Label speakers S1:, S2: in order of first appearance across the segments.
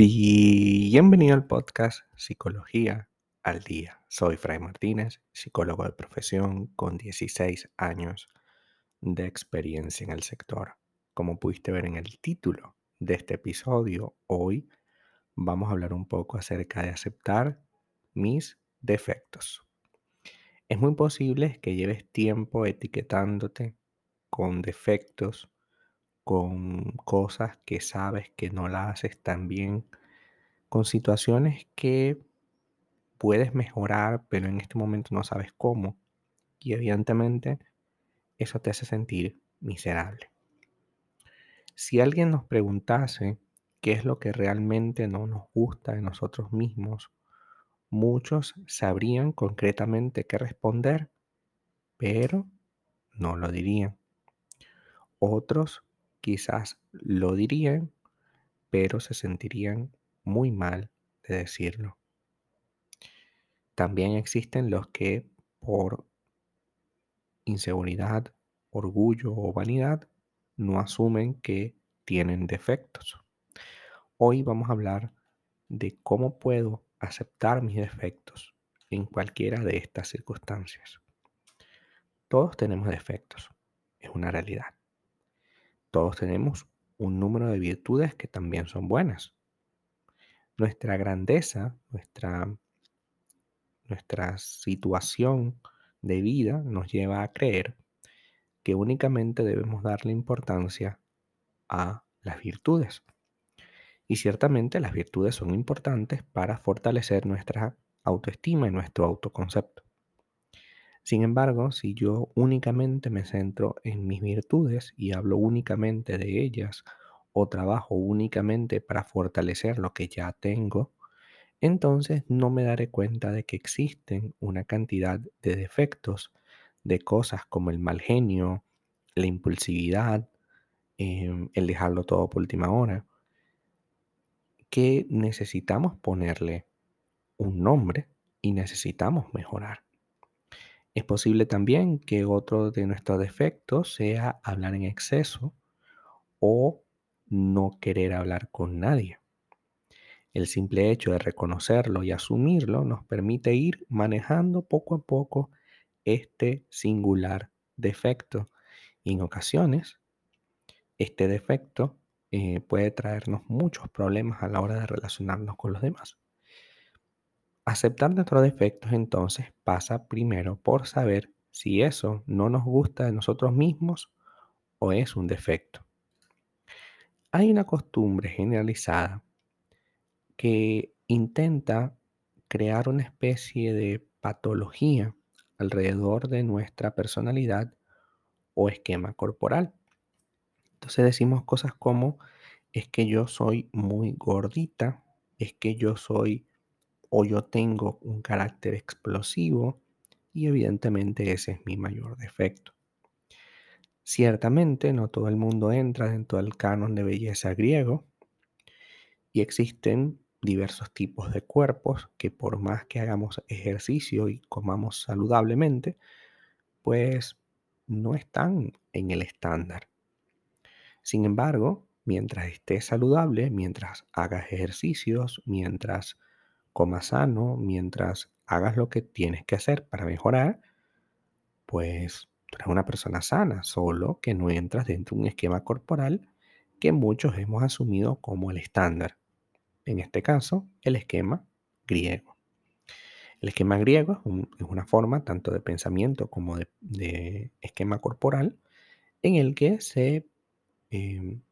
S1: Bienvenido al podcast Psicología al Día. Soy Fray Martínez, psicólogo de profesión con 16 años de experiencia en el sector. Como pudiste ver en el título de este episodio, hoy vamos a hablar un poco acerca de aceptar mis defectos. Es muy posible que lleves tiempo etiquetándote con defectos con cosas que sabes que no las haces tan bien, con situaciones que puedes mejorar, pero en este momento no sabes cómo. Y evidentemente eso te hace sentir miserable. Si alguien nos preguntase qué es lo que realmente no nos gusta de nosotros mismos, muchos sabrían concretamente qué responder, pero no lo dirían. Otros quizás lo dirían, pero se sentirían muy mal de decirlo. También existen los que por inseguridad, orgullo o vanidad no asumen que tienen defectos. Hoy vamos a hablar de cómo puedo aceptar mis defectos en cualquiera de estas circunstancias. Todos tenemos defectos, es una realidad todos tenemos un número de virtudes que también son buenas. Nuestra grandeza, nuestra, nuestra situación de vida nos lleva a creer que únicamente debemos darle importancia a las virtudes. Y ciertamente las virtudes son importantes para fortalecer nuestra autoestima y nuestro autoconcepto. Sin embargo, si yo únicamente me centro en mis virtudes y hablo únicamente de ellas o trabajo únicamente para fortalecer lo que ya tengo, entonces no me daré cuenta de que existen una cantidad de defectos, de cosas como el mal genio, la impulsividad, em, el dejarlo todo por última hora, que necesitamos ponerle un nombre y necesitamos mejorar. Es posible también que otro de nuestros defectos sea hablar en exceso o no querer hablar con nadie. El simple hecho de reconocerlo y asumirlo nos permite ir manejando poco a poco este singular defecto. En ocasiones, este defecto eh, puede traernos muchos problemas a la hora de relacionarnos con los demás. Aceptar nuestros defectos entonces pasa primero por saber si eso no nos gusta de nosotros mismos o es un defecto. Hay una costumbre generalizada que intenta crear una especie de patología alrededor de nuestra personalidad o esquema corporal. Entonces decimos cosas como, es que yo soy muy gordita, es que yo soy o yo tengo un carácter explosivo y evidentemente ese es mi mayor defecto. Ciertamente no todo el mundo entra dentro del canon de belleza griego y existen diversos tipos de cuerpos que por más que hagamos ejercicio y comamos saludablemente, pues no están en el estándar. Sin embargo, mientras estés saludable, mientras hagas ejercicios, mientras comas sano, mientras hagas lo que tienes que hacer para mejorar, pues tú eres una persona sana, solo que no entras dentro de un esquema corporal que muchos hemos asumido como el estándar. En este caso, el esquema griego. El esquema griego es, una forma tanto de pensamiento como de, esquema corporal en el que se em,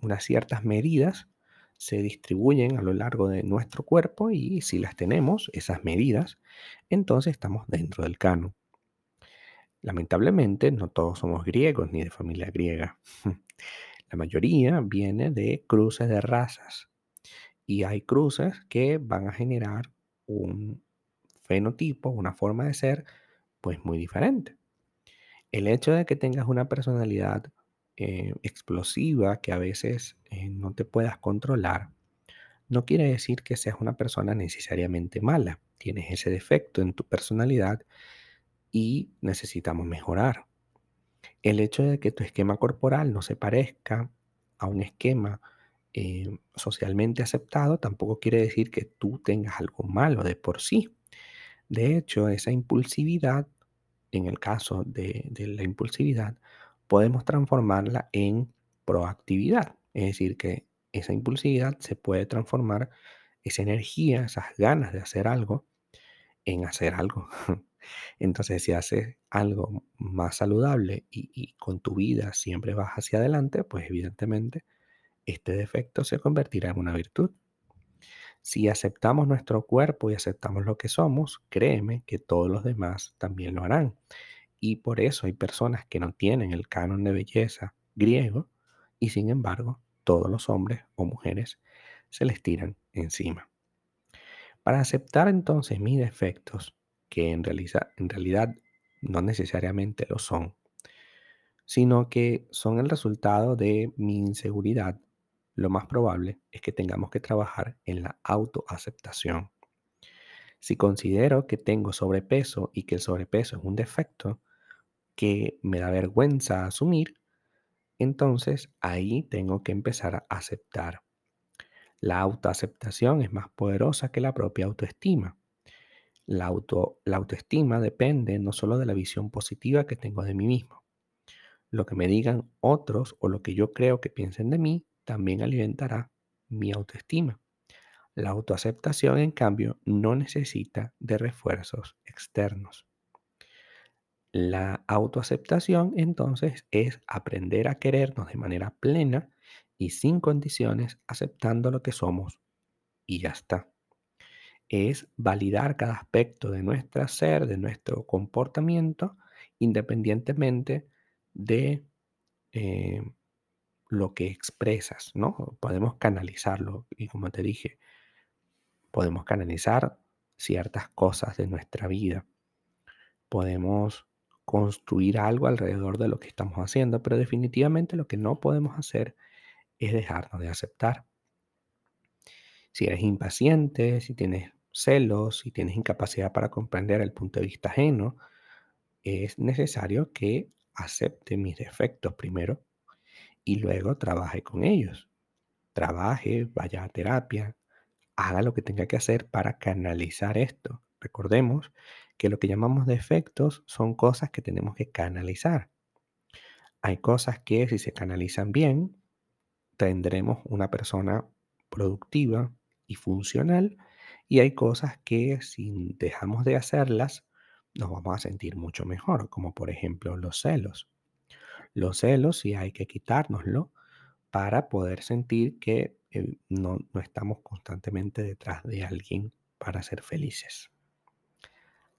S1: unas ciertas medidas se distribuyen a lo largo de nuestro cuerpo y si las tenemos, esas medidas, entonces estamos dentro del canon. Lamentablemente, no todos somos griegos ni de familia griega. La mayoría viene de cruces de razas y hay cruces que van a generar un fenotipo, una forma de ser, pues muy diferente. El hecho de que tengas una personalidad eh, explosiva que a veces eh, no te puedas controlar, no quiere decir que seas una persona necesariamente mala. Tienes ese defecto en tu personalidad y necesitamos mejorar. El hecho de que tu esquema corporal no se parezca a un esquema eh, socialmente aceptado tampoco quiere decir que tú tengas algo malo de por sí. De hecho, esa impulsividad, en el caso de, de la impulsividad, podemos transformarla en proactividad. Es decir, que esa impulsividad se puede transformar, esa energía, esas ganas de hacer algo, en hacer algo. Entonces, si haces algo más saludable y, con tu vida siempre vas hacia adelante, pues evidentemente este defecto se convertirá en una virtud. Si aceptamos nuestro cuerpo y aceptamos lo que somos, créeme que todos los demás también lo harán. Y por eso hay personas que no tienen el canon de belleza griego y sin embargo todos los hombres o mujeres se les tiran encima. Para aceptar entonces mis defectos, que en, realidad no necesariamente lo son, sino que son el resultado de mi inseguridad, lo más probable es que tengamos que trabajar en la autoaceptación. Si considero que tengo sobrepeso y que el sobrepeso es un defecto que me da vergüenza asumir, entonces ahí tengo que empezar a aceptar la autoaceptación es más poderosa que la propia autoestima. La, auto, la autoestima depende no solo de la visión positiva que tengo de mí mismo. Lo que me digan otros o lo que yo creo que piensen de mí también alimentará mi autoestima. La autoaceptación, en cambio, no necesita de refuerzos externos. La autoaceptación, entonces, es aprender a querernos de manera plena y sin condiciones aceptando lo que somos y ya está. Es validar cada aspecto de nuestro ser, de nuestro comportamiento, independientemente de eh, lo que expresas, ¿no? Podemos canalizarlo y como te dije, podemos canalizar ciertas cosas de nuestra vida. Podemos construir algo alrededor de lo que estamos haciendo, pero definitivamente lo que no podemos hacer es dejarnos de aceptar. Si eres impaciente, si tienes celos, si tienes incapacidad para comprender el punto de vista ajeno, es necesario que acepte mis defectos primero y luego trabaje con ellos. Trabaje, vaya a terapia, haga lo que tenga que hacer para canalizar esto. Recordemos que lo que llamamos defectos son cosas que tenemos que canalizar. Hay cosas que si se canalizan bien, tendremos una persona productiva y funcional y hay cosas que si dejamos de hacerlas nos vamos a sentir mucho mejor, como por ejemplo los celos. Los celos sí hay que quitárnoslo para poder sentir que eh, no, no estamos constantemente detrás de alguien para ser felices.